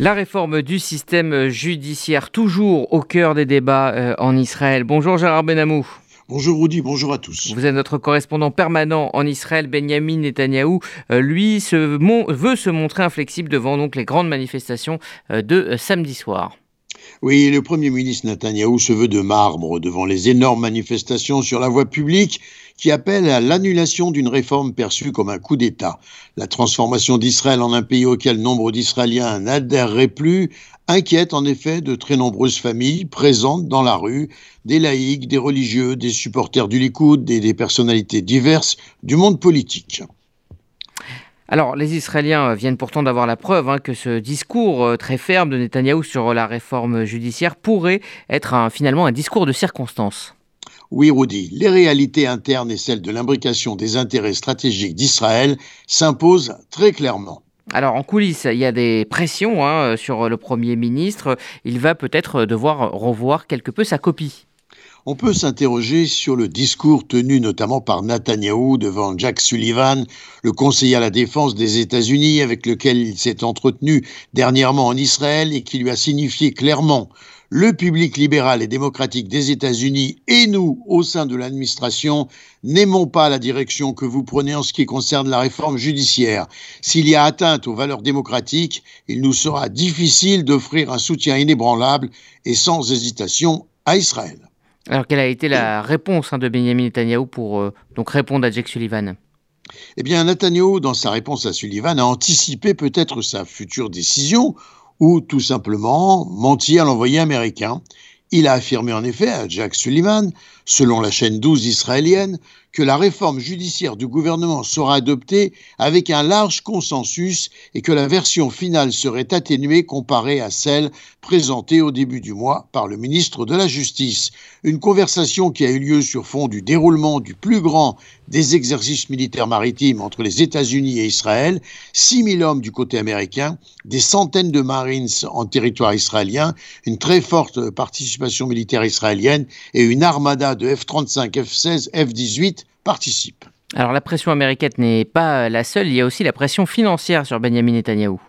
La réforme du système judiciaire, toujours au cœur des débats euh, en Israël. Bonjour Gérard Benamou. Bonjour Rudy, bonjour à tous. Vous êtes notre correspondant permanent en Israël. Benjamin Netanyahou, euh, lui, veut se montrer inflexible devant donc les grandes manifestations euh, de samedi soir. Oui, le Premier ministre Netanyahou se veut de marbre devant les énormes manifestations sur la voie publique qui appellent à l'annulation d'une réforme perçue comme un coup d'État. La transformation d'Israël en un pays auquel nombre d'Israéliens n'adhéreraient plus inquiète en effet de très nombreuses familles présentes dans la rue, des laïcs, des religieux, des supporters du Likoud et des personnalités diverses du monde politique. Alors, les Israéliens viennent pourtant d'avoir la preuve hein, que ce discours euh, très ferme de Netanyahou sur la réforme judiciaire pourrait être finalement un discours de circonstance. Oui, Rudy, les réalités internes et celles de l'imbrication des intérêts stratégiques d'Israël s'imposent très clairement. Alors en coulisses, il y a des pressions hein, sur le Premier ministre. Il va peut-être devoir revoir quelque peu sa copie. On peut s'interroger sur le discours tenu notamment par Netanyahou devant Jack Sullivan, le conseiller à la défense des États-Unis avec lequel il s'est entretenu dernièrement en Israël et qui lui a signifié clairement le public libéral et démocratique des États-Unis et nous, au sein de l'administration, n'aimons pas la direction que vous prenez en ce qui concerne la réforme judiciaire. S'il y a atteinte aux valeurs démocratiques, il nous sera difficile d'offrir un soutien inébranlable et sans hésitation à Israël. Alors, quelle a été la réponse hein, de Benjamin Netanyahu pour euh, donc répondre à Jack Sullivan? Eh bien, Netanyahu, dans sa réponse à Sullivan, a anticipé peut-être sa future décision ou tout simplement menti à l'envoyé américain. Il a affirmé en effet à Jack Sullivan, selon la chaîne 12 israélienne, que la réforme judiciaire du gouvernement sera adoptée avec un large consensus et que la version finale serait atténuée comparée à celle présentée au début du mois par le ministre de la Justice. Une conversation qui a eu lieu sur fond du déroulement du plus grand des exercices militaires maritimes entre les États-Unis et Israël, 6000 hommes du côté américain, des centaines de Marines en territoire israélien, une très forte participation militaire israélienne et une armada de F-35, F-16, F-18 participent. Alors la pression américaine n'est pas la seule, il y a aussi la pression financière sur Benjamin Netanyahou.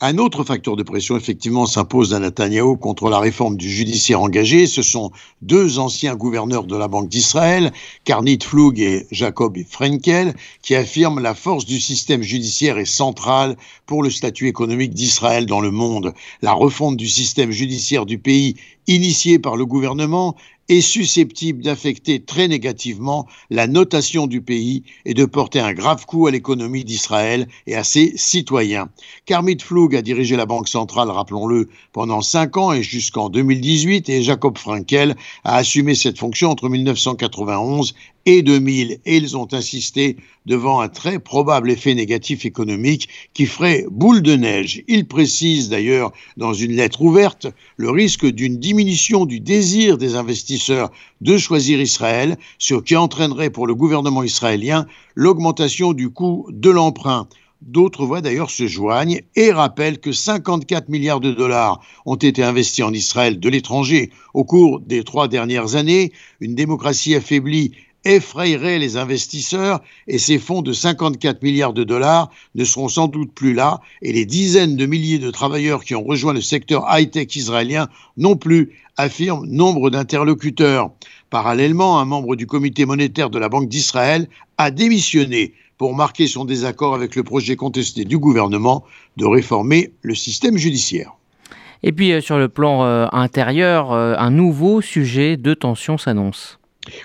Un autre facteur de pression, effectivement, s'impose à Netanyahou contre la réforme du judiciaire engagé. Ce sont deux anciens gouverneurs de la Banque d'Israël, Karnit Flug et Jacob Frenkel, qui affirment la force du système judiciaire est centrale pour le statut économique d'Israël dans le monde. La refonte du système judiciaire du pays, initiée par le gouvernement, est susceptible d'affecter très négativement la notation du pays et de porter un grave coup à l'économie d'Israël et à ses citoyens. Kermit Flug a dirigé la Banque centrale, rappelons-le, pendant cinq ans et jusqu'en 2018 et Jacob Frankel a assumé cette fonction entre 1991 et 2000 et ils ont insisté devant un très probable effet négatif économique qui ferait boule de neige. Ils précisent d'ailleurs dans une lettre ouverte le risque d'une diminution du désir des investisseurs de choisir Israël, ce qui entraînerait pour le gouvernement israélien l'augmentation du coût de l'emprunt. D'autres voix d'ailleurs se joignent et rappellent que 54 milliards de dollars ont été investis en Israël de l'étranger au cours des trois dernières années. Une démocratie affaiblie effrayerait les investisseurs et ces fonds de 54 milliards de dollars ne seront sans doute plus là et les dizaines de milliers de travailleurs qui ont rejoint le secteur high-tech israélien non plus, affirment nombre d'interlocuteurs. Parallèlement, un membre du comité monétaire de la Banque d'Israël a démissionné pour marquer son désaccord avec le projet contesté du gouvernement de réformer le système judiciaire. Et puis euh, sur le plan euh, intérieur, euh, un nouveau sujet de tension s'annonce.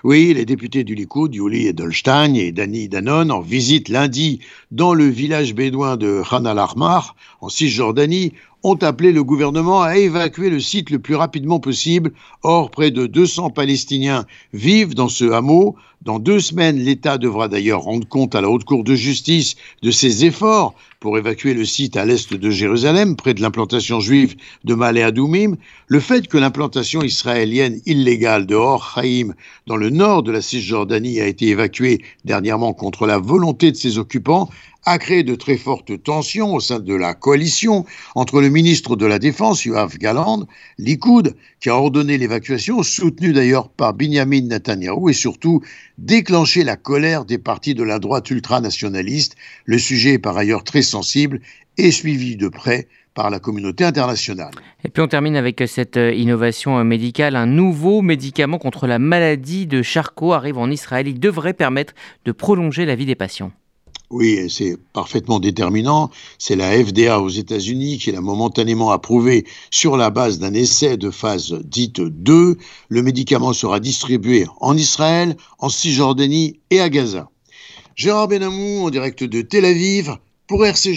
Oui, les députés du Likoud, Yuli Edelstein et Dani Danon, en visite lundi dans le village bédouin de Khan al-Ahmar, en Cisjordanie, ont appelé le gouvernement à évacuer le site le plus rapidement possible. Or, près de 200 Palestiniens vivent dans ce hameau. Dans deux semaines, l'État devra d'ailleurs rendre compte à la Haute Cour de justice de ses efforts pour évacuer le site à l'est de Jérusalem, près de l'implantation juive de Malé Adoumim. Le fait que l'implantation israélienne illégale de Or Haïm, dans le nord de la Cisjordanie, a été évacuée dernièrement contre la volonté de ses occupants a créé de très fortes tensions au sein de la coalition entre le ministre de la Défense, Yoav Galand, Likoud, qui a ordonné l'évacuation, soutenu d'ailleurs par Binyamin Netanyahu, et surtout déclenché la colère des partis de la droite ultranationaliste. Le sujet est par ailleurs très sensible et suivi de près par la communauté internationale. Et puis on termine avec cette euh, innovation euh, médicale. Un nouveau médicament contre la maladie de Charcot arrive en Israël. Il devrait permettre de prolonger la vie des patients. Oui, c'est parfaitement déterminant. C'est la FDA aux États-Unis qui l'a momentanément approuvé sur la base d'un essai de phase dite 2. Le médicament sera distribué en Israël, en Cisjordanie et à Gaza. Gérard Benamou en direct de Tel Aviv pour RCG.